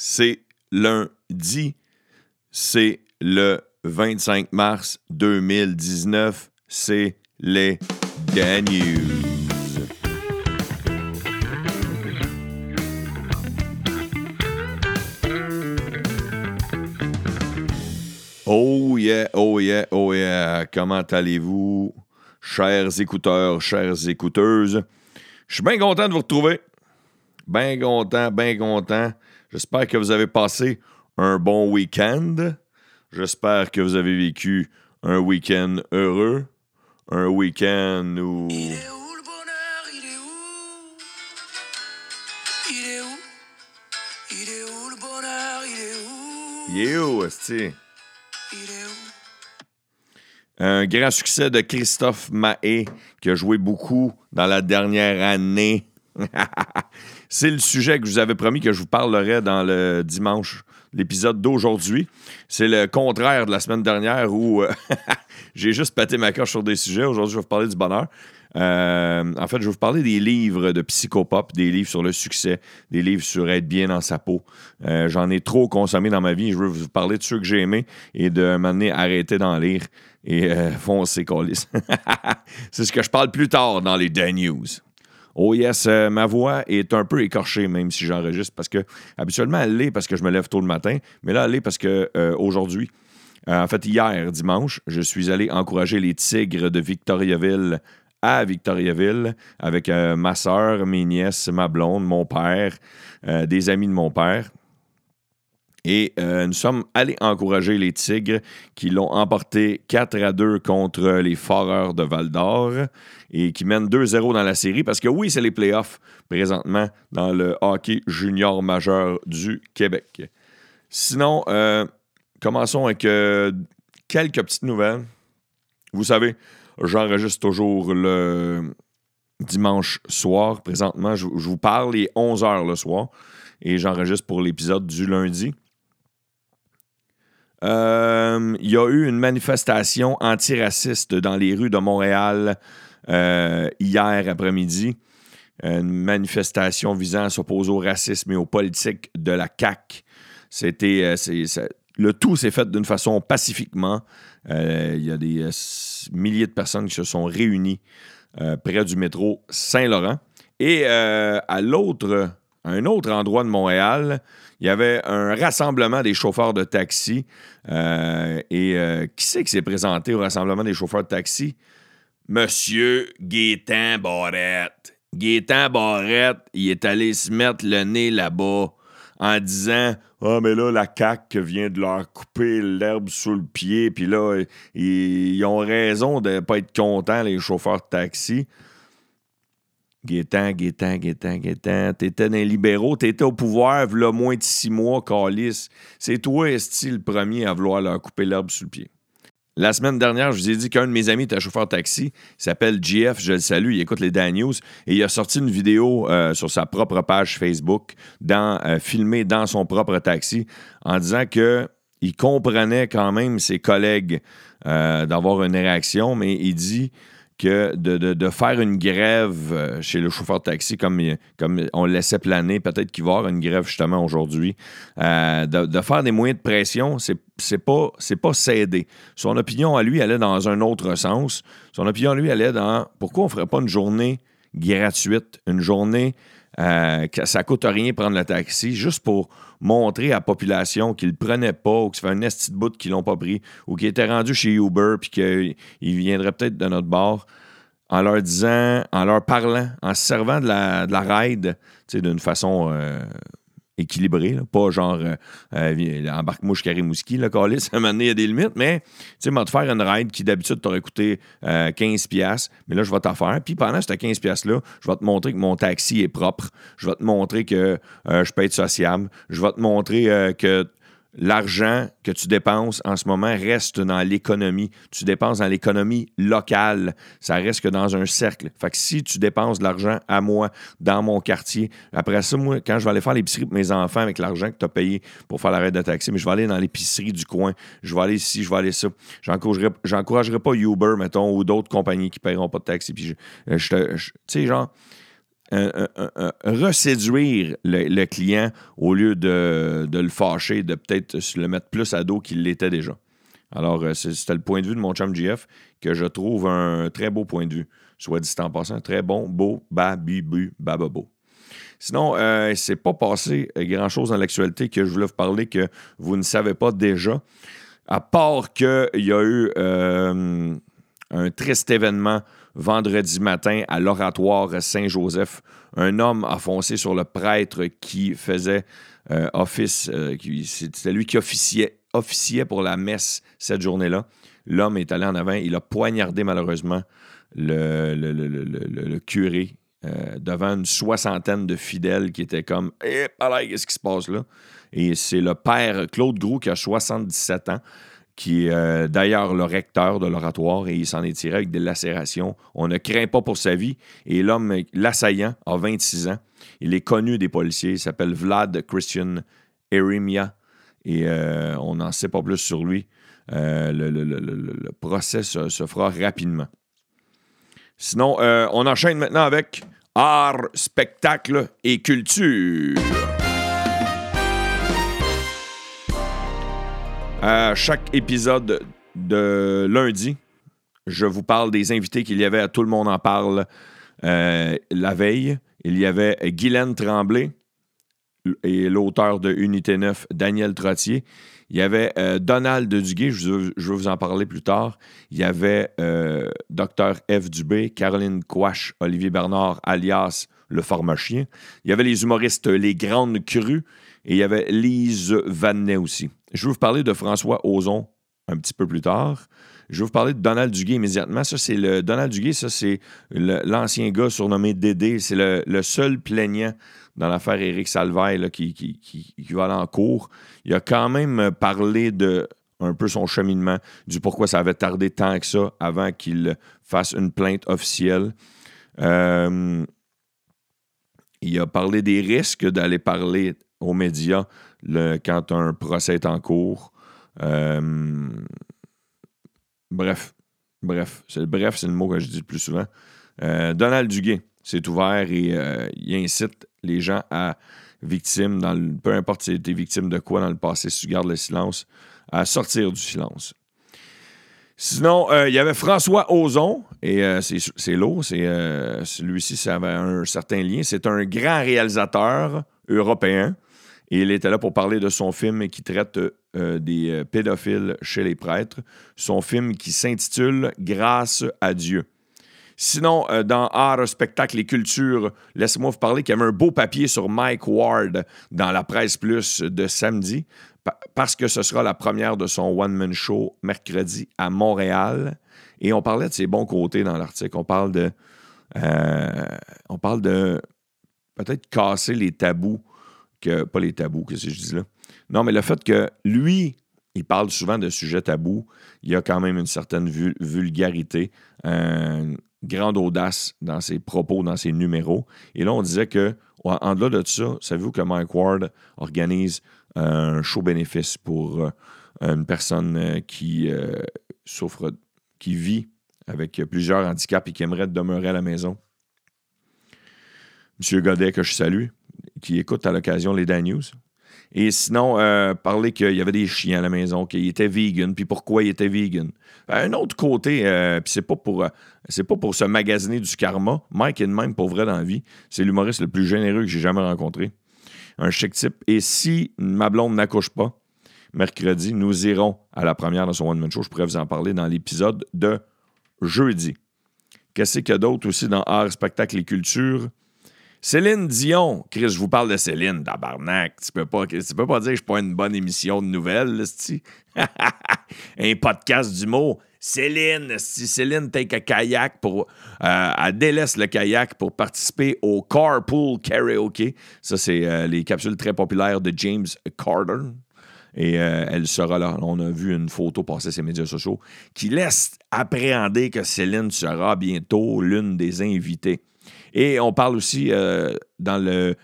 C'est lundi. C'est le 25 mars 2019. C'est les Dan News. Oh yeah, oh yeah, oh yeah. Comment allez-vous, chers écouteurs, chères écouteuses? Je suis bien content de vous retrouver. Bien content, bien content. J'espère que vous avez passé un bon week-end. J'espère que vous avez vécu un week-end heureux. Un week-end où... Il est où le bonheur? Il est où? Il est où? Il est où le bonheur? Il est où? Il est où, esti? Il est où? Un grand succès de Christophe Mahé, qui a joué beaucoup dans la dernière année. C'est le sujet que je vous avais promis que je vous parlerai dans le dimanche, l'épisode d'aujourd'hui. C'est le contraire de la semaine dernière où euh, j'ai juste pété ma coche sur des sujets. Aujourd'hui, je vais vous parler du bonheur. Euh, en fait, je vais vous parler des livres de psychopop, des livres sur le succès, des livres sur être bien dans sa peau. Euh, J'en ai trop consommé dans ma vie. Je veux vous parler de ceux que j'ai aimés et de m'amener arrêter d'en lire et euh, foncer, colis. C'est ce que je parle plus tard dans les Dan News. Oh yes, euh, ma voix est un peu écorchée, même si j'enregistre, parce que habituellement, elle l'est parce que je me lève tôt le matin, mais là, elle l'est parce que euh, euh, en fait, hier, dimanche, je suis allé encourager les Tigres de Victoriaville à Victoriaville avec ma soeur, mes nièces, ma blonde, mon père, des amis de mon père. Et nous sommes allés encourager les Tigres qui l'ont emporté 4 à 2 contre les Foreurs de Val d'Or et qui mènent 2-0 dans la série parce que oui, c'est les playoffs présentement dans le hockey junior majeur du Québec. Sinon, euh, commençons avec euh, quelques petites nouvelles. Vous savez, j'enregistre toujours le dimanche soir. Présentement, je, vous parle, il est 11h le soir et j'enregistre pour l'épisode du lundi. Euh, Il y a eu une manifestation antiraciste dans les rues de Montréal euh, hier après-midi. Une manifestation visant à s'opposer au racisme et aux politiques de la CAQ. C'était, euh, le tout s'est fait d'une façon pacifiquement. Euh, Il y a des milliers de personnes qui se sont réunies près du métro Saint-Laurent. Et à l'autre, un autre endroit de Montréal, il y avait un rassemblement des chauffeurs de taxi. Et qui c'est qui s'est présenté au rassemblement des chauffeurs de taxi? Monsieur Gaétan Barrette. Gaétan Barrette, il est allé se mettre le nez là-bas en disant Ah, mais là, la CAQ vient de leur couper l'herbe sous le pied, puis là, ils, ont raison de ne pas être contents, les chauffeurs de taxi. Gaétan, Gaétan, Gaétan, Gaétan. T'étais les libéraux, t'étais au pouvoir, v'là moins de six mois, Calice. C'est toi, Esti, le premier à vouloir leur couper l'herbe sous le pied. La semaine dernière, je vous ai dit qu'un de mes amis était chauffeur taxi. Il s'appelle GF, je le salue, il écoute les Dan News. Et il a sorti une vidéo euh, sur sa propre page Facebook, euh, filmée dans son propre taxi, en disant que il comprenait quand même ses collègues euh, d'avoir une réaction, mais il dit que de, faire une grève euh, chez le chauffeur de taxi, comme, comme on le laissait planer, peut-être qu'il va y avoir une grève justement aujourd'hui, euh, de, faire des moyens de pression, c'est c'est pas, s'aider. Son opinion à lui allait dans un autre sens. Son opinion à lui allait dans pourquoi on ferait pas une journée gratuite, une journée euh, ça coûte rien prendre le taxi, juste pour montrer à la population qu'ils le prenaient pas ou que ça un esti de bout qu'ils l'ont pas pris ou qu'ils étaient rendus chez Uber puis qu'ils viendraient peut-être de notre bord en leur disant, en leur parlant, en se servant de la, de la ride, d'une façon euh, équilibrée, là, pas genre euh, euh, embarque-moi jusqu'à Rimouski, là, Calis, à un moment donné, il y a des limites, mais tu sais, m'a te faire une ride qui d'habitude t'aurait coûté euh, 15$, mais là, je vais t'en faire. Puis pendant ce 15$-là, je vais te montrer que mon taxi est propre, je vais te montrer que euh, je peux être sociable, je vais te montrer euh, que l'argent que tu dépenses en ce moment reste dans l'économie. Tu dépenses dans l'économie locale. Ça reste que dans un cercle. Fait que si tu dépenses de l'argent à moi, dans mon quartier, après ça, moi, quand je vais aller faire l'épicerie pour mes enfants avec l'argent que tu as payé pour faire l'arrêt de taxi, mais je vais aller dans l'épicerie du coin. Je vais aller ici, je vais aller ça. J'encouragerai, pas Uber, mettons, ou d'autres compagnies qui paieront pas de taxi. Puis je, je- tu sais, genre, reséduire le, client au lieu de, le fâcher, de peut-être le mettre plus à dos qu'il l'était déjà. Alors, euh, c'était le point de vue de mon chum GF que je trouve un très beau point de vue. Soit dit en passant, très bon, beau, babi, bu, bababo. Sinon, euh, c'est pas passé euh, grand-chose dans l'actualité que je voulais vous parler que vous ne savez pas déjà, à part qu'il y a eu euh, un triste événement vendredi matin à l'oratoire Saint-Joseph. Un homme a foncé sur le prêtre qui faisait euh, office, euh, c'était lui qui officiait, pour la messe cette journée-là. L'homme est allé en avant, il a poignardé malheureusement le, curé euh, devant une soixantaine de fidèles qui étaient comme Eh, qu'est-ce qui se passe là? Et c'est le père Claude Groux qui a 77 ans, qui est euh, d'ailleurs le recteur de l'oratoire, et il s'en est tiré avec des lacérations. On ne craint pas pour sa vie. Et l'homme, l'assaillant, a 26 ans. Il est connu des policiers. Il s'appelle Vlad Christian Erimia. Et euh, on n'en sait pas plus sur lui. Euh, le, procès se, se fera rapidement. Sinon, on enchaîne maintenant avec art, spectacle et culture. À chaque épisode de lundi, je vous parle des invités qu'il y avait à Tout le monde en parle euh, la veille. Il y avait Guylaine Tremblay et l'auteur de Unité 9, Daniel Trottier. Il y avait euh, Donald Duguay, je, je vais vous en parler plus tard. Il y avait euh, Dr. F. Dubé, Caroline Quash, Olivier Bernard, alias Le Pharmacien. Il y avait les humoristes Les Grandes Crues et il y avait Lise Vanet aussi. Je vais vous parler de François Ozon un petit peu plus tard. Je vais vous parler de Donald Duguay immédiatement. Ça, c'est le Donald Duguay, ça, c'est l'ancien gars surnommé Dédé. C'est le, seul plaignant dans l'affaire Éric Salvaille là, qui va aller en cours. Il a quand même parlé de un peu son cheminement, du pourquoi ça avait tardé tant que ça avant qu'il fasse une plainte officielle. Euh, il a parlé des risques d'aller parler aux médias le- quand un procès est en cours. Euh, bref, bref, c'est bref, c'est le mot que je dis le plus souvent. Euh, Donald Duguay, c'est ouvert et euh, il incite les gens à victimes, le- peu importe si tu victime de quoi dans le passé, si tu gardes le silence, à sortir du silence. Sinon, il y avait François Ozon, et c'est lourd, c'est celui-ci, ça avait un certain lien. C'est un grand réalisateur européen, et il était là pour parler de son film qui traite euh, des euh, pédophiles chez les prêtres, son film qui s'intitule Grâce à Dieu. Sinon, euh, dans art, spectacle et culture, laissez-moi vous parler qu'il y avait un beau papier sur Mike Ward dans la presse plus de samedi, pa- parce que ce sera la première de son one-man show mercredi à Montréal. Et on parlait de ses bons côtés dans l'article. On parle de. euh, on parle de peut-être casser les tabous que. Pas les tabous, qu'est-ce que je dis là? Non, mais le fait que lui, il parle souvent de sujets tabous, il y a quand même une certaine vul- vulgarité, une grande audace dans ses propos, dans ses numéros. Et là, on disait que, en delà de ça, savez-vous que Mike Ward organise un show bénéfice pour euh, une personne euh, qui euh, souffre, qui vit avec plusieurs handicaps et qui aimerait demeurer à la maison? Monsieur Godet, que je salue, qui écoute à l'occasion les Dan News. Et sinon, euh, parler qu'il y avait des chiens à la maison, qu'il était vegan, puis pourquoi il était vegan. Un autre côté, euh, puis c'est pas pour euh, c'est pas pour se magasiner du karma. Mike est de même pour vrai dans la vie. C'est l'humoriste le plus généreux que j'ai jamais rencontré. Un chic type. Et si ma blonde n'accouche pas, mercredi, nous irons à la première de son One Man Show. Je pourrais vous en parler dans l'épisode de jeudi. Qu'est-ce qu'il y a d'autre aussi dans art, spectacle et culture? Céline Dion. Chris, je vous parle de Céline, tabarnak. Tu peux pas, tu peux pas dire que je suis pas une bonne émission de nouvelles, là. Un podcast d'humour. Céline, si Céline take a kayak pour. euh, elle délaisse le kayak pour participer au Carpool Karaoke. Ça, c'est euh, les capsules très populaires de James Carter. Et euh, elle sera là. On a vu une photo passer sur les médias sociaux qui laisse appréhender que Céline sera bientôt l'une des invitées. Et on parle aussi euh, dans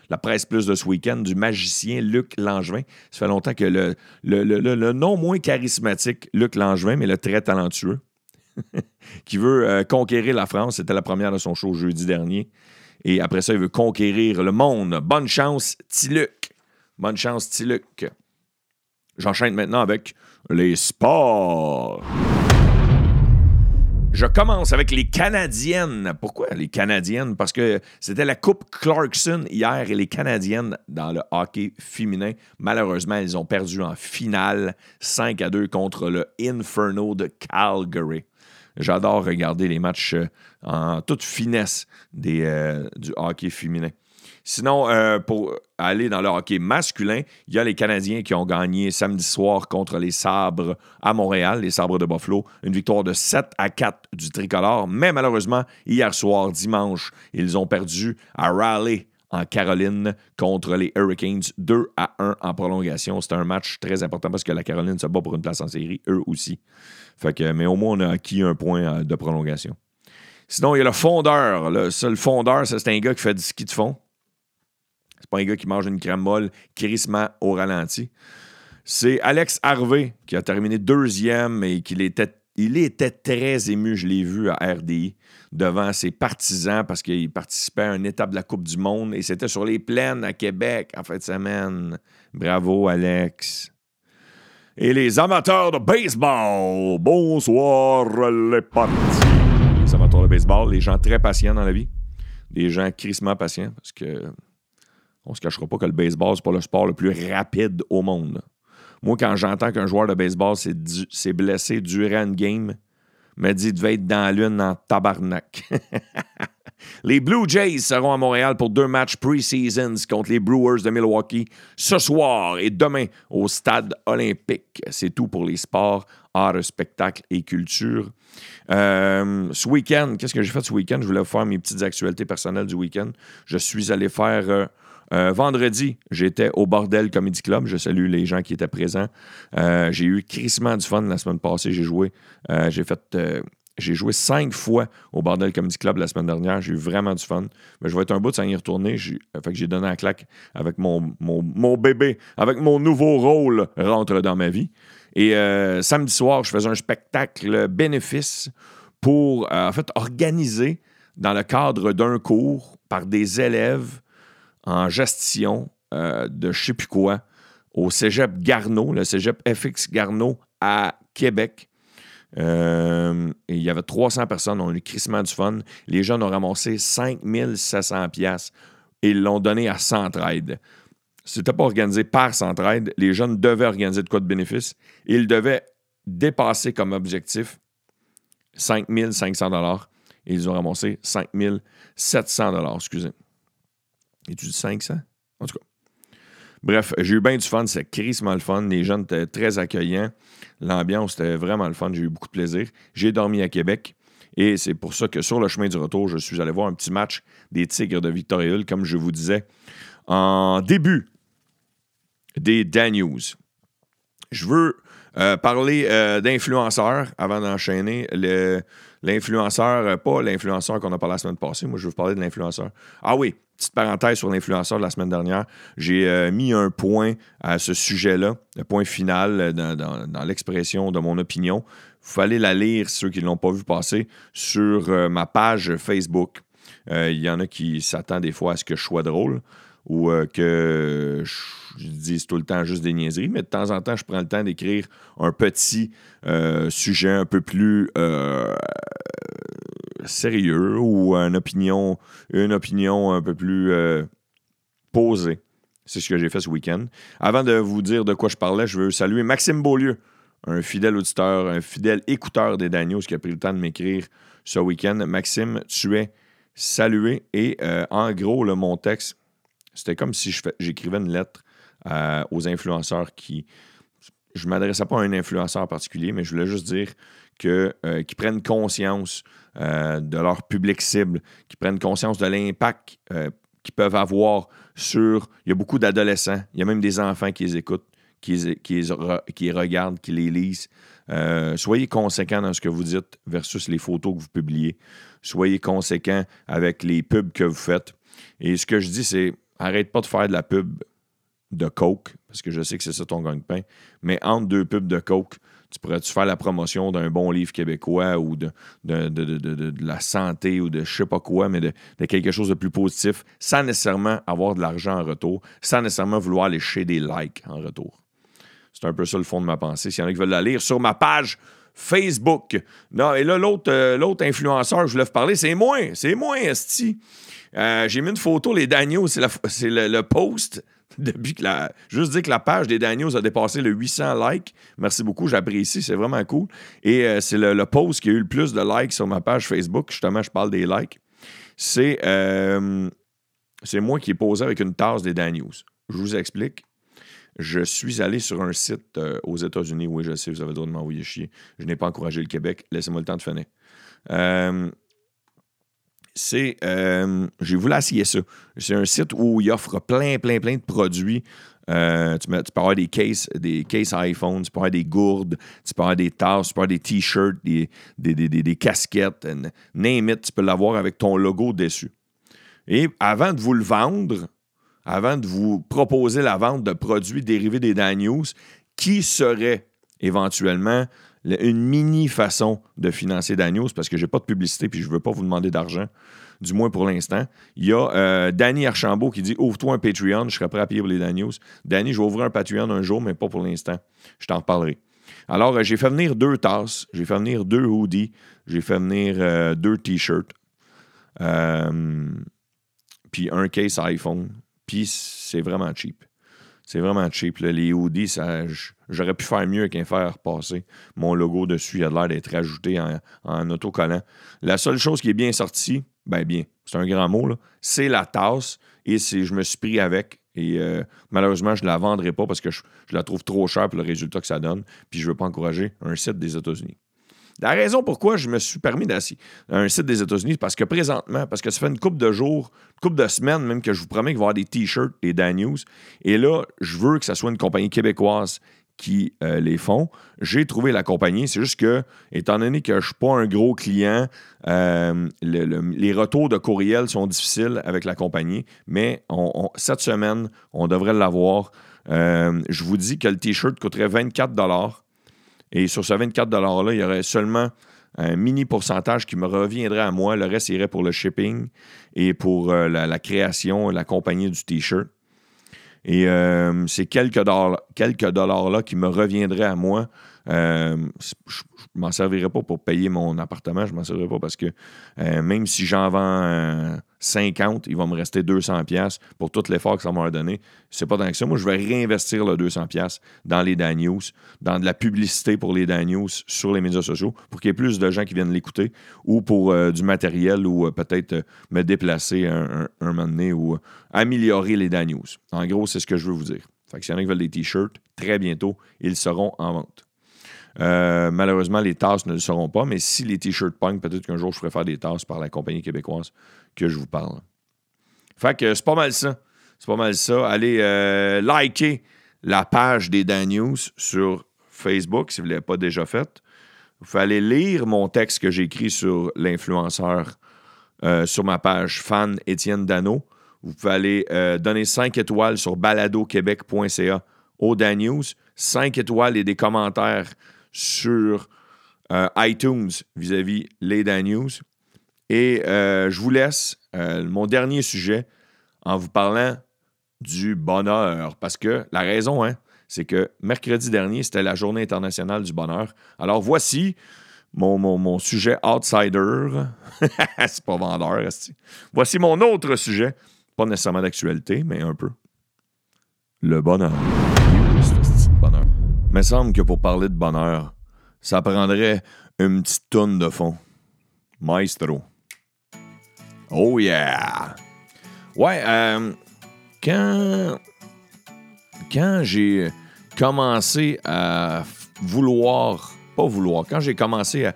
la presse plus de ce week-end du magicien Luc Langevin. Ça fait longtemps que le non moins charismatique Luc Langevin, mais le très talentueux, qui veut euh, conquérir la France, c'était la première de son show jeudi dernier. Et après ça, il veut conquérir le monde. Bonne chance, Tiluc. Bonne chance, Tiluc. J'enchaîne maintenant avec les sports. Je commence avec les Canadiennes. Pourquoi les Canadiennes? Parce que c'était la Coupe Clarkson hier et les Canadiennes dans le hockey féminin. Malheureusement, elles ont perdu en finale 5 à 2 contre le Inferno de Calgary. J'adore regarder les matchs euh, en toute finesse euh, du hockey féminin. Sinon, euh, pour aller dans le hockey masculin, il y a les Canadiens qui ont gagné samedi soir contre les Sabres à Montréal, les Sabres de Buffalo. Une victoire de 7 à 4 du tricolore. Mais malheureusement, hier soir, dimanche, ils ont perdu à Raleigh en Caroline contre les Hurricanes 2 à 1 en prolongation. C'était un match très important parce que la Caroline se bat pour une place en série, eux aussi. Fait que, mais au moins, on a acquis un point euh, de prolongation. Sinon, il y a le fondeur. Le seul fondeur, c'est un gars qui fait du ski de fond. C'est pas un gars qui mange une crème molle crissement au ralenti. C'est Alex Harvey qui a terminé deuxième et qu'il était, il était très ému, je l'ai vu à RDI, devant ses partisans parce qu'il participait à une étape de la Coupe du Monde et c'était sur les plaines à Québec en fin de semaine. Bravo, Alex. Et les amateurs de baseball, bonsoir les potes. Les amateurs de baseball, les gens très patients dans la vie. Des gens crissement patients parce que on se cachera pas que le baseball, c'est pas le sport le plus rapide au monde. Moi, quand j'entends qu'un joueur de baseball s'est blessé durant une game, me dit de devait être dans la lune en tabarnak. les Blue Jays seront à Montréal pour deux matchs pre-seasons contre les Brewers de Milwaukee ce soir et demain au stade olympique. C'est tout pour les sports, arts, spectacles et culture. Euh, ce week-end, qu'est-ce que j'ai fait ce week-end? Je voulais faire mes petites actualités personnelles du week-end. Je suis allé faire... Euh, euh, vendredi, j'étais au Bordel Comedy Club. Je salue les gens qui étaient présents. Euh, j'ai eu crissement du fun la semaine passée. J'ai joué. Euh, j'ai joué cinq fois au Bordel Comedy Club la semaine dernière. J'ai eu vraiment du fun. Mais je vais être un bout de y retourner. J'ai, j'ai donné un claque avec mon, mon, bébé, avec mon nouveau rôle rentre dans ma vie. Et samedi soir, je faisais un spectacle bénéfice pour, en fait, organiser dans le cadre d'un cours par des élèves en gestion euh, de je sais plus quoi au cégep Garneau, le cégep FX Garneau à Québec. Euh, il y avait 300 personnes, on a eu crissement du fun. Les jeunes ont ramassé 5700 pièces et ils l'ont donné à Centraide. C'était pas organisé par Centraide. Les jeunes devaient organiser de quoi de bénéfice. Ils devaient dépasser comme objectif 5500 dollars. Ils ont ramassé 5700 dollars, excusez. Et tu dis 500? En tout cas. Bref, j'ai eu bien du fun. C'est crissement le fun. Les jeunes étaient très accueillants. L'ambiance était vraiment le fun. J'ai eu beaucoup de plaisir. J'ai dormi à Québec. Et c'est pour ça que sur le chemin du retour, je suis allé voir un petit match des Tigres de Victoria comme je vous disais, en début des Dan News. Je veux euh, parler euh, d'influenceurs avant d'enchaîner. L'influenceur, pas l'influenceur qu'on a parlé la semaine passée. Moi, je veux parler de l'influenceur. Ah oui, petite parenthèse sur l'influenceur de la semaine dernière. J'ai mis un point à ce sujet-là, le point final dans, l'expression de mon opinion. Il fallait la lire, ceux qui ne l'ont pas vu passer, sur ma page Facebook. Il y en a qui s'attendent des fois à ce que je sois drôle ou que je dis tout le temps juste des niaiseries, mais de temps en temps, je prends le temps d'écrire un petit euh, sujet un peu plus euh, sérieux ou une opinion, une opinion un peu plus euh, posée. C'est ce que j'ai fait ce week-end. Avant de vous dire de quoi je parlais, je veux saluer Maxime Beaulieu, un fidèle auditeur, un fidèle écouteur des Daniels qui a pris le temps de m'écrire ce week-end. Maxime, tu es salué. Et en gros, le, mon texte, c'était comme si j'écrivais une lettre euh, aux influenceurs qui. Je ne m'adressais pas à un influenceur particulier, mais je voulais juste dire que, euh, qu'ils prennent conscience euh, de leur public cible, qu'ils prennent conscience de l'impact qu'ils peuvent avoir sur. Il y a beaucoup d'adolescents, il y a même des enfants qui les écoutent, qui les, qui qui regardent, qui les lisent. soyez conséquents dans ce que vous dites versus les photos que vous publiez. Soyez conséquents avec les pubs que vous faites. Et ce que je dis, c'est arrête pas de faire de la pub de Coke, parce que je sais que c'est ça ton gagne-pain, mais entre deux pubs de Coke, Tu pourrais-tu faire la promotion d'un bon livre québécois ou de, la santé ou de je sais pas quoi, mais de, de quelque chose de plus positif, sans nécessairement avoir de l'argent en retour, sans nécessairement vouloir lécher des likes en retour? C'est un peu ça le fond de ma pensée. S'il y en a qui veulent la lire sur ma page Facebook. Non, et là, l'autre euh, l'autre influenceur je voulais vous parler, c'est moi. C'est moi, Esti. Euh, J'ai mis une photo, les Daniels, c'est le, post. Depuis que la. Juste dire que la page des Daniels a dépassé le 800 likes. Merci beaucoup, j'apprécie, c'est vraiment cool. Et euh, c'est le, le post qui a eu le plus de likes sur ma page Facebook. Justement, je parle des likes. C'est c'est moi qui ai posé avec une tasse des Daniels. Je vous explique. Je suis allé sur un site euh, aux États-Unis. Oui, je sais, vous avez le droit de m'envoyer chier. Je n'ai pas encouragé le Québec. Laissez-moi le temps de finir. Euh, c'est. euh, J'ai voulu essayer ça. C'est un site où il offre plein, plein, plein de produits. Tu, peux avoir des cases, des cases iPhone, tu peux avoir des gourdes, tu peux avoir des tasses, tu peux avoir des t-shirts, des, casquettes, name tu peux l'avoir avec ton logo dessus. Et avant de vous le vendre, avant de vous proposer la vente de produits dérivés des Dan News, qui serait éventuellement le- une mini façon de financer Dan News, parce que j'ai pas de publicité puis je veux pas vous demander d'argent, du moins pour l'instant. Il y a euh, Danny Archambault qui dit Ouvre-toi un Patreon, je serais prêt à payer pour les Dan News. Danny, je vais ouvrir un Patreon un jour, mais pas pour l'instant. Je t'en reparlerai. Alors, euh, j'ai fait venir deux tasses, j'ai fait venir deux hoodies, j'ai fait venir euh, deux t-shirts. Puis un case iPhone. Puis c'est vraiment cheap. C'est vraiment cheap. là. Les hoodies, j'aurais pu faire mieux qu'un faire passer mon logo dessus. Il a l'air d'être ajouté en, autocollant. La seule chose qui est bien sortie, ben bien, c'est un grand mot, c'est la tasse. Et c'est, je me suis pris avec. Et euh, malheureusement, je ne la vendrai pas parce que je, je la trouve trop chère pour le résultat que ça donne. Puis je ne veux pas encourager un site des États-Unis. La raison pourquoi je me suis permis d'assis un site des États-Unis, parce que présentement, parce que ça fait une couple de jours, une couple de semaines même que je vous promets qu'il va y avoir des t-shirts, des Dan News. Et là, je veux que ça soit une compagnie québécoise qui euh, les font. J'ai trouvé la compagnie. C'est juste que, étant donné que je ne suis pas un gros client, euh, le- le- les retours de courriel sont difficiles avec la compagnie. Mais cette semaine, on devrait l'avoir. Euh, je vous dis que le t-shirt coûterait 24 et sur ce 24 $-là, il y aurait seulement un mini pourcentage qui me reviendrait à moi. Le reste irait pour le shipping et pour euh, la, la création, la compagnie du T-shirt. Et euh, ces quelques dollars, quelques dollars-là qui me reviendraient à moi, euh, je ne m'en servirais pas pour payer mon appartement. Je m'en servirais pas parce que euh, même si j'en vends 50, il va me rester 200 pièces pour tout l'effort que ça m'a donné. C'est pas tant que ça. Moi, je vais réinvestir le 200 pièces dans les Dan News, dans de la publicité pour les Dan News sur les médias sociaux pour qu'il y ait plus de gens qui viennent l'écouter ou pour euh, du matériel ou euh, peut-être euh, me déplacer un, un, moment donné ou améliorer les Dan News. En gros, c'est ce que je veux vous dire. Fait que s'il y en a qui veulent des t-shirts, très bientôt, ils seront en vente. Euh, malheureusement, les tasses ne le seront pas, mais si les t-shirts punk, peut-être qu'un jour je ferai faire des tasses par la compagnie québécoise que je vous parle. Fait que c'est pas mal ça. C'est pas mal ça. Allez euh, liker la page des Dan News sur Facebook si vous ne l'avez pas déjà fait. Vous pouvez aller lire mon texte que j'ai écrit sur l'influenceur euh, sur ma page fan Étienne Dano. Vous pouvez aller donner 5 étoiles sur baladoquebec.ca au Dan News. 5 étoiles et des commentaires sur euh, iTunes vis-à-vis les Dan News. Et euh, je vous laisse euh, mon dernier sujet en vous parlant du bonheur. Parce que la raison, hein, c'est que mercredi dernier, c'était la journée internationale du bonheur. Alors voici mon, sujet outsider. c'est pas vendeur. Voici mon autre sujet. Pas nécessairement d'actualité, mais un peu. Le bonheur. Me semble que pour parler de bonheur, ça prendrait une petite tonne de fond. Maestro. Oh yeah! Ouais, euh, quand, quand j'ai commencé à vouloir, pas vouloir, quand j'ai commencé à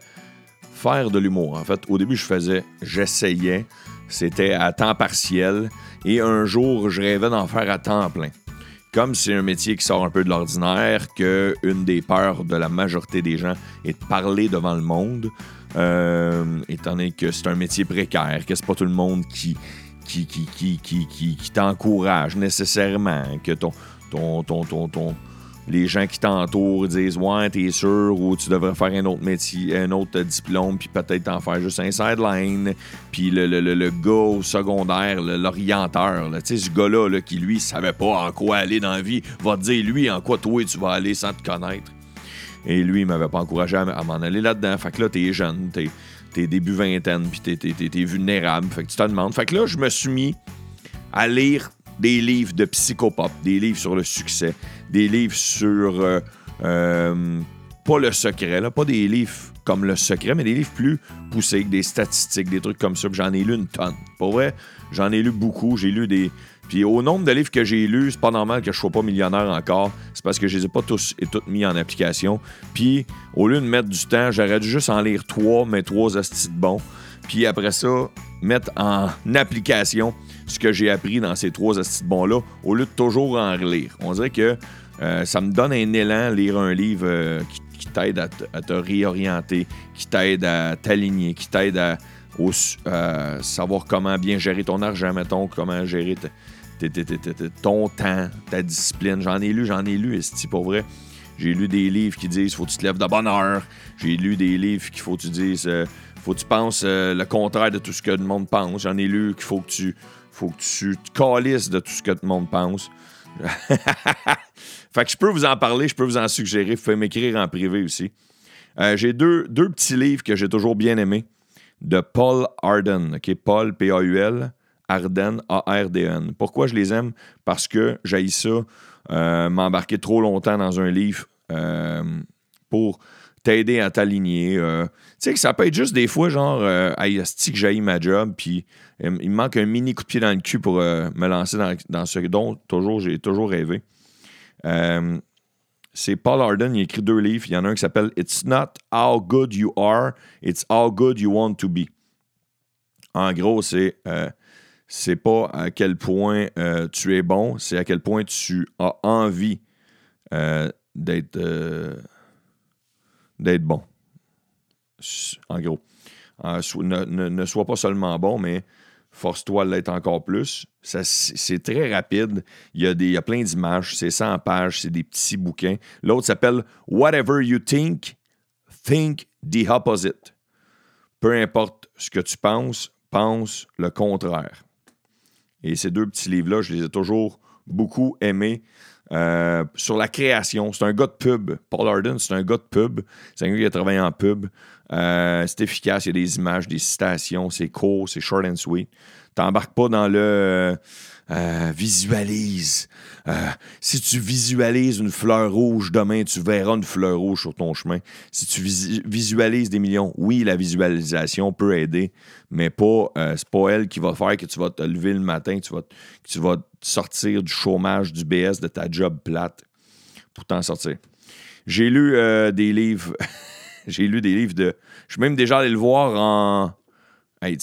faire de l'humour, en fait, au début, je faisais, j'essayais, c'était à temps partiel, et un jour, je rêvais d'en faire à temps plein. Comme c'est un métier qui sort un peu de l'ordinaire, que une des peurs de la majorité des gens est de parler devant le monde, euh, étant donné que c'est un métier précaire, que c'est pas tout le monde qui, qui, qui, qui, qui, qui, t'encourage nécessairement, que ton, ton, ton, ton, ton, les gens qui t'entourent disent Ouais, t'es sûr, ou tu devrais faire un autre métier, un autre diplôme, puis peut-être en faire juste un sideline. Puis le, le, le, le gars au secondaire, l'orienteur, tu sais, ce gars-là là, qui, lui, savait pas en quoi aller dans la vie, va te dire, lui, en quoi toi, tu vas aller sans te connaître. Et lui, il m'avait pas encouragé à, m'en aller là-dedans. Fait que là, t'es jeune, t'es, t'es début vingtaine, puis t'es, t'es vulnérable. Fait que tu te demandes. Fait que là, je me suis mis à lire des livres de psychopop, des livres sur le succès, des livres sur. euh, euh, pas le secret, là, pas des livres comme le secret, mais des livres plus poussés, des statistiques, des trucs comme ça. J'en ai lu une tonne. Pour vrai, j'en ai lu beaucoup. J'ai lu des. Puis au nombre de livres que j'ai lus, c'est pas normal que je sois pas millionnaire encore. C'est parce que je les ai pas tous et toutes mis en application. Puis au lieu de mettre du temps, j'aurais dû juste en lire trois, mais trois astis de bons. Puis après ça, mettre en application ce que j'ai appris dans ces trois bons-là, au lieu de toujours en relire. On dirait que euh, ça me donne un élan, lire un livre euh, qui, t'aide à, te- réorienter, qui t'aide à t'aligner, qui t'aide à savoir comment bien gérer ton argent, mettons, comment gérer ton temps, ta discipline. J'en ai lu, j'en ai lu, esti, pour vrai. J'ai lu des livres qui disent faut que tu te lèves de bonne heure. J'ai lu des livres qu'il faut que tu dises euh, faut que tu penses le contraire de tout ce que le monde pense. J'en ai lu qu'il faut que tu faut que tu te calisses de tout ce que le monde pense. fait que je peux vous en parler, je peux vous en suggérer. Vous pouvez m'écrire en privé aussi. Euh, j'ai deux, deux petits livres que j'ai toujours bien aimés de Paul Arden. OK? Paul, P-A-U-L, Arden, A-R-D-N. Pourquoi je les aime? Parce que j'ai ça euh, m'embarquer trop longtemps dans un livre euh, pour t'aider à t'aligner. tu sais que ça peut être juste des fois, genre, hey, que j'aille ma job, puis il me manque un mini coup de pied dans le cul pour euh, me lancer dans, dans ce dont toujours, j'ai toujours rêvé. Euh, c'est Paul Arden, il a écrit deux livres. Il y en a un qui s'appelle It's not how good you are, it's how good you want to be. En gros, c'est euh, c'est pas à quel point tu es bon, c'est à quel point tu as envie d'être d'être bon. En gros. Ne- ne sois pas seulement bon, mais force-toi à l'être encore plus. C'est très rapide. Il y, a des, il y a plein d'images. C'est 100 pages. C'est des petits bouquins. L'autre s'appelle Whatever You Think, Think the Opposite. Peu importe ce que tu penses, pense le contraire. Et ces deux petits livres-là, je les ai toujours beaucoup aimés. Euh, sur la création, c'est un gars de pub. Paul Arden, c'est un gars de pub. C'est un gars qui a travaillé en pub. Euh, c'est efficace, il y a des images, des citations, c'est court, c'est short and sweet. T'embarques pas dans le euh, euh, visualise. Si tu visualises une fleur rouge, demain tu verras une fleur rouge sur ton chemin. Si tu visualises des millions, oui, la visualisation peut aider, mais pas, c'est pas elle qui va faire que tu vas te lever le matin, que tu vas, que tu vas sortir du chômage, du BS, de ta job plate pour t'en sortir. J'ai lu des livres. J'ai lu des livres de. Je suis même déjà allé le voir en. Hey,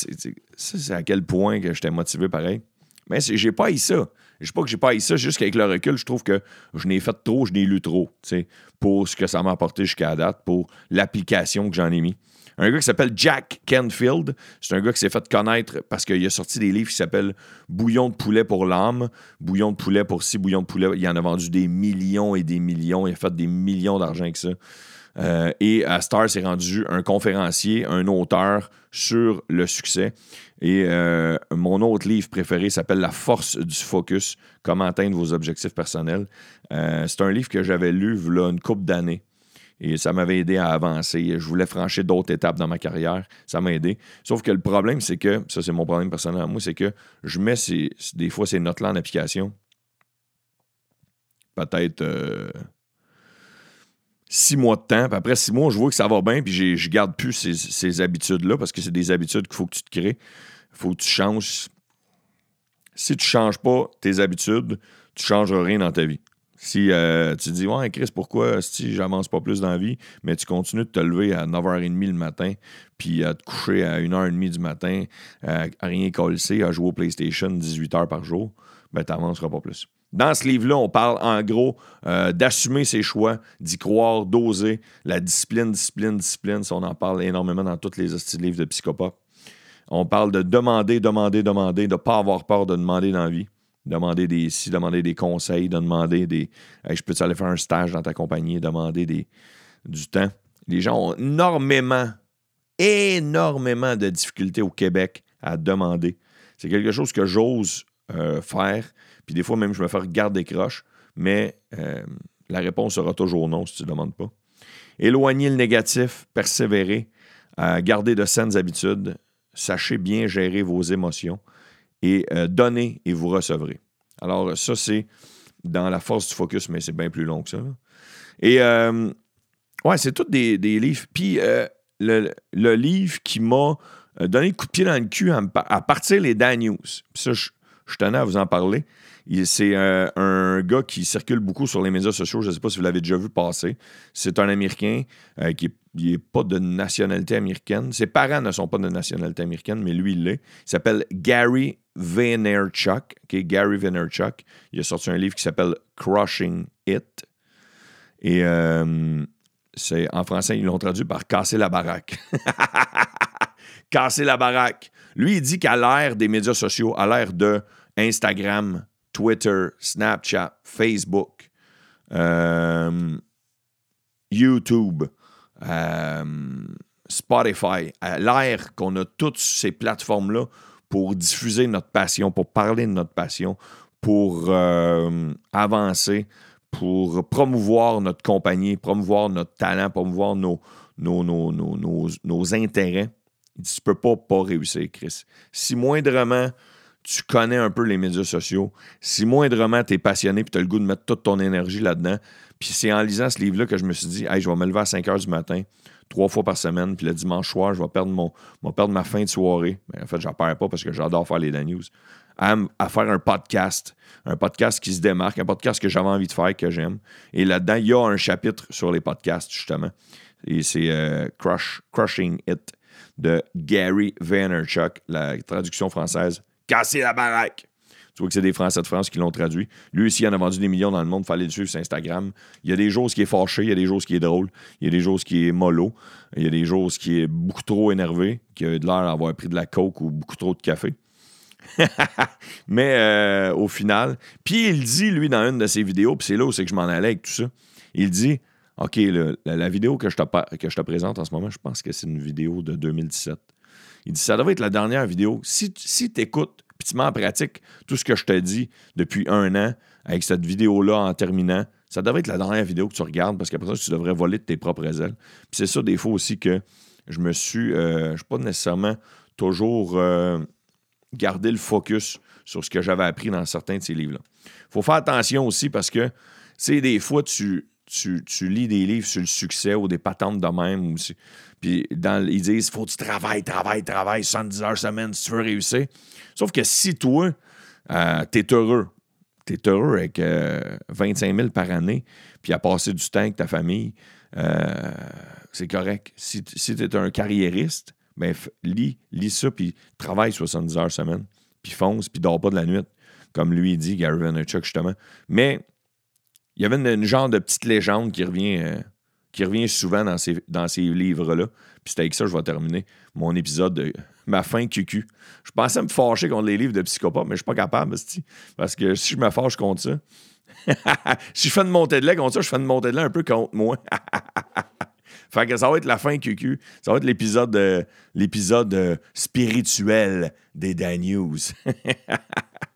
c'est à quel point que j'étais motivé pareil. Mais j'ai pas haï ça. Je sais pas que j'ai pas haï ça, juste qu'avec le recul, je trouve que je n'ai fait trop, je n'ai lu trop, tu pour ce que ça m'a apporté jusqu'à la date, pour l'application que j'en ai mis. Un gars qui s'appelle Jack Canfield, c'est un gars qui s'est fait connaître parce qu'il a sorti des livres qui s'appellent Bouillon de poulet pour l'âme, Bouillon de poulet pour ci, Bouillon de poulet. Il en a vendu des millions et des millions. Il a fait des millions d'argent avec ça. Euh, et à Star s'est rendu un conférencier, un auteur sur le succès. Et euh, mon autre livre préféré s'appelle La force du focus, comment atteindre vos objectifs personnels. Euh, c'est un livre que j'avais lu là, une couple d'années. Et ça m'avait aidé à avancer. Je voulais franchir d'autres étapes dans ma carrière. Ça m'a aidé. Sauf que le problème, c'est que, ça c'est mon problème personnel à moi, c'est que je mets des fois ces notes-là en application. Peut-être six mois de temps. Puis après six mois, je vois que ça va bien, puis je garde plus ces, habitudes-là parce que c'est des habitudes qu'il faut que tu te crées. Il faut que tu changes. Si tu changes pas tes habitudes, tu ne changeras rien dans ta vie. Si euh, tu te dis, ouais, Chris, pourquoi si j'avance pas plus dans la vie, mais tu continues de te lever à 9h30 le matin, puis à te coucher à 1h30 du matin, à, rien coller, à jouer au PlayStation 18h par jour, ben, tu n'avanceras pas plus. Dans ce livre-là, on parle en gros euh, d'assumer ses choix, d'y croire, d'oser, la discipline, discipline, discipline. Ça, on en parle énormément dans tous les livres de psychopathe. On parle de demander, demander, demander, de ne pas avoir peur de demander dans la vie. demander des si, demander des conseils, de demander des je peux aller faire un stage dans ta compagnie, demander des, du temps. Les gens ont énormément, énormément de difficultés au Québec à demander. C'est quelque chose que j'ose euh, faire. Puis des fois, même, je me fais garder croche, mais euh, la réponse sera toujours non si tu ne demandes pas. Éloigner le négatif, persévérer, euh, garder de saines habitudes, sachez bien gérer vos émotions et euh, donner et vous recevrez. Alors, ça, c'est dans la force du focus, mais c'est bien plus long que ça. Et ouais, c'est tous des, des livres. Puis le, le livre qui m'a donné le coup de pied dans le cul à, à partir les Dan News. Puis ça, je, je tenais à vous en parler. C'est euh, un gars qui circule beaucoup sur les médias sociaux. Je ne sais pas si vous l'avez déjà vu passer. C'est un Américain euh, qui n'est pas de nationalité américaine. Ses parents ne sont pas de nationalité américaine, mais lui, il l'est. Il s'appelle Gary Vaynerchuk. Gary Vaynerchuk. Il a sorti un livre qui s'appelle Crushing It. Et euh, c'est en français, ils l'ont traduit par Casser la baraque. Casser la baraque. Lui, il dit qu'à l'ère des médias sociaux, à l'ère de Instagram, Twitter, Snapchat, Facebook, euh, YouTube, euh, Spotify, à l'ère qu'on a toutes ces plateformes-là pour diffuser notre passion, pour parler de notre passion, pour euh, avancer, pour promouvoir notre compagnie, promouvoir notre talent, promouvoir nos, intérêts. Il dit, tu peux pas pas réussir, Chris. Si moindrement tu connais un peu les médias sociaux, si moindrement tu es passionné et tu as le goût de mettre toute ton énergie là-dedans, puis c'est en lisant ce livre-là que je me suis dit, hey, je vais me lever à 5 heures du matin, trois fois par semaine, puis le dimanche soir, je vais perdre, mon, ma fin de soirée. Mais en fait, je perds pas parce que j'adore faire les Dan News. À, faire un podcast, un podcast qui se démarque, un podcast que j'avais envie de faire, que j'aime. Et là-dedans, il y a un chapitre sur les podcasts, justement. Et c'est euh, Crush, Crushing It de Gary Vaynerchuk, la traduction française Casser la baraque. Tu vois que c'est des Français de France qui l'ont traduit. Lui aussi, il en a vendu des millions dans le monde. Fallait le suivre sur Instagram. Il y a des jours qui est fâché, il y a des jours qui est drôle, il y a des jours qui est mollo, il y a des jours qui est beaucoup trop énervé, qui a de l'air d'avoir pris de la coke ou beaucoup trop de café. Mais euh, au final, puis il dit, lui, dans une de ses vidéos, puis c'est là où c'est que je m'en allais avec tout ça, il dit, OK, la, vidéo que je, te, présente en ce moment, je pense que c'est une vidéo de 2017. Il dit, ça devrait être la dernière vidéo. Si, si tu écoutes, puis tu mets en pratique tout ce que je te dis depuis un an, avec cette vidéo-là en terminant, ça devrait être la dernière vidéo que tu regardes, parce qu'après ça, tu devrais voler de tes propres ailes. Puis c'est ça, des fois aussi, que je me suis, euh, je ne suis pas nécessairement toujours... euh, garder le focus sur ce que j'avais appris dans certains de ces livres-là. Il faut faire attention aussi parce que, tu sais, des fois, tu, tu, lis des livres sur le succès ou des patentes de même. Puis ils disent faut que tu travailles, travailles, travailles 70 heures semaine si tu veux réussir. Sauf que si toi, euh, tu es heureux, tu es heureux avec euh, 25 000 par année, puis à passer du temps avec ta famille, euh, c'est correct. Si, tu es un carriériste, ben, lis, lis ça, puis travaille 70 heures semaine, puis fonce, puis dors pas de la nuit, comme lui dit, Gary Vaynerchuk, justement. Mais il y avait une, genre de petite légende qui revient, euh, qui revient souvent dans ces, dans ces livres-là. Puis c'est avec ça que je vais terminer mon épisode de ma fin QQ. Je pensais me fâcher contre les livres de psychopathes, mais je suis pas capable, parce que si je me fâche contre ça, si je fais une montée de lait contre ça, je fais une montée de lait un peu contre moi. fait que ça va être la fin QQ. Ça va être l'épisode euh, l'épisode euh, spirituel des Dan News.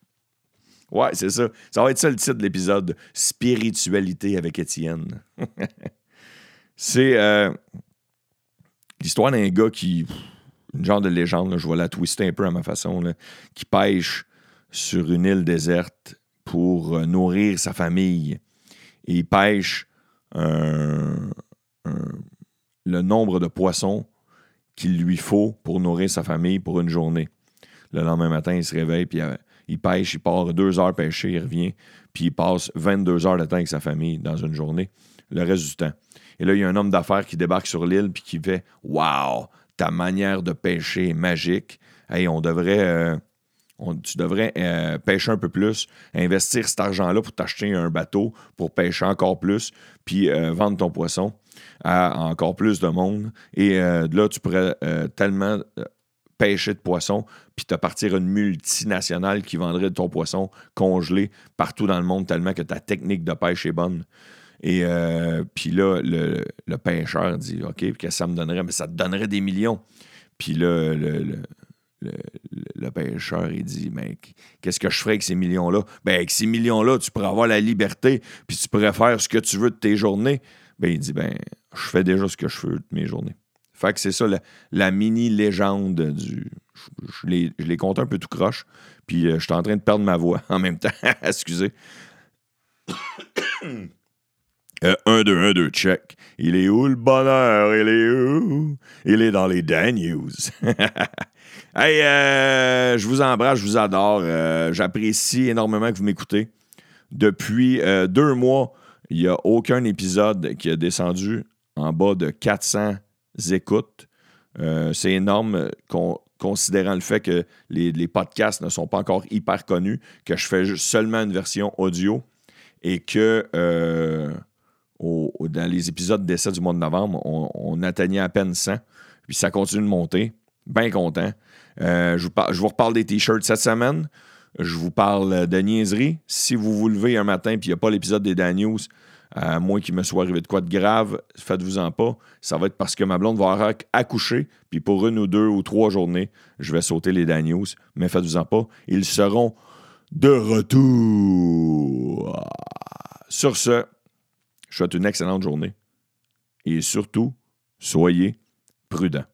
ouais, c'est ça. Ça va être ça le titre de l'épisode Spiritualité avec Étienne. c'est euh, l'histoire d'un gars qui. Une genre de légende, je vais la twister un peu à ma façon, qui pêche sur une île déserte pour euh, nourrir sa famille. Et il pêche un- le nombre de poissons qu'il lui faut pour nourrir sa famille pour une journée. Le lendemain matin, il se réveille, puis euh, il pêche, il part deux heures pêcher, il revient, puis il passe 22 heures de temps avec sa famille dans une journée, le reste du temps. Et là, il y a un homme d'affaires qui débarque sur l'île, puis qui fait Waouh, ta manière de pêcher est magique. Hey, on devrait. euh, tu devrais euh, pêcher un peu plus, investir cet argent-là pour t'acheter un bateau, pour pêcher encore plus, puis euh, vendre ton poisson à encore plus de monde. Et là, tu pourrais tellement pêcher de poisson, puis te partir une multinationale qui vendrait ton poisson congelé partout dans le monde tellement que ta technique de pêche est bonne. Et euh, puis là, le, pêcheur dit OK, qu'est-ce que ça me donnerait? Mais ça te donnerait des millions. Puis là, le, le, le, pêcheur, il dit Mais qu'est-ce que je ferais avec ces millions-là? Ben, avec ces millions-là, tu pourrais avoir la liberté, puis tu pourrais faire ce que tu veux de tes journées. Ben, il dit Ben, je fais déjà ce que je veux de mes journées. Fait que c'est ça, la, mini-légende du. Je, je l'ai compté un peu tout croche, puis euh, je suis en train de perdre ma voix en même temps. Excusez. Euh, 1, 2, 1, 2, check. Il est où le bonheur? Il est où? Il est dans les Dan News. hey, euh, je vous embrasse, je vous adore. Euh, J'apprécie énormément que vous m'écoutez. Depuis deux mois, il n'y a aucun épisode qui a descendu en bas de 400 écoutes. Euh, C'est énorme, euh, con- considérant le fait que les, podcasts ne sont pas encore hyper connus, que je fais seulement une version audio et que euh, dans les épisodes d'essai du mois de novembre, on, atteignait à peine 100. Puis ça continue de monter. Bien content. Je, vous par- je vous reparle des t-shirts cette semaine. Je vous parle de niaiserie. Si vous vous levez un matin et il n'y a pas l'épisode des Dan News, à moins qu'il me soit arrivé de quoi de grave, faites-vous-en pas. Ça va être parce que ma blonde va avoir accouché, puis pour une ou deux ou trois journées, je vais sauter les Dan News. Mais faites-vous-en pas. Ils seront de retour. Sur ce, je souhaite une excellente journée. Et surtout, soyez prudents.